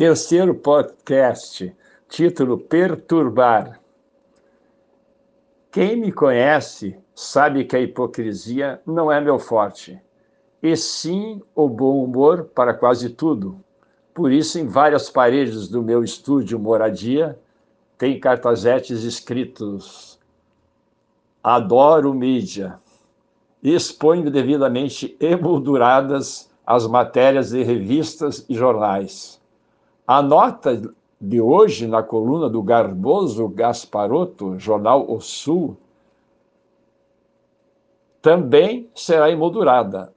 Terceiro podcast, título Perturbar. Quem me conhece sabe que a hipocrisia não é meu forte, e sim o bom humor para quase tudo. Por isso, em várias paredes do meu estúdio moradia, tem cartazetes escritos Adoro mídia. Exponho devidamente emolduradas as matérias de revistas e jornais. A nota de hoje, na coluna do Garboso Gasparotto, jornal O Sul, também será emoldurada.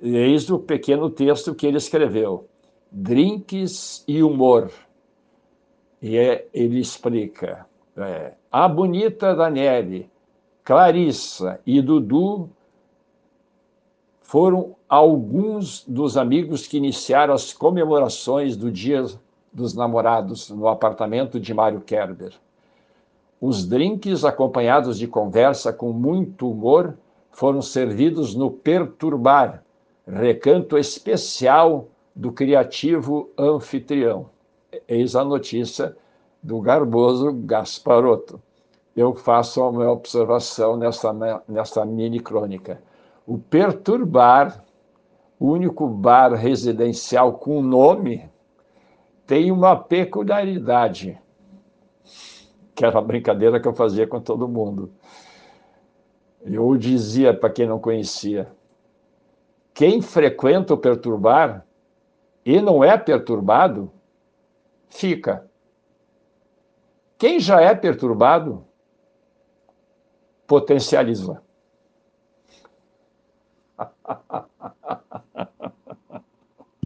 Eis o pequeno texto que ele escreveu: Drinks e humor. E é, ele explica: é, a bonita Daniele, Clarissa e Dudu foram alguns dos amigos que iniciaram as comemorações do Dia dos Namorados no apartamento de Mário Kerber. Os drinks, acompanhados de conversa com muito humor, foram servidos no Perturbar, recanto especial do criativo anfitrião. Eis a notícia do garboso Gasparotto. Eu faço a minha observação nessa, nessa mini crônica. O Perturbar, o único bar residencial com nome, tem uma peculiaridade, que era a brincadeira que eu fazia com todo mundo. Eu dizia para quem não conhecia, quem frequenta o perturbar e não é perturbado, fica. Quem já é perturbado, potencializa.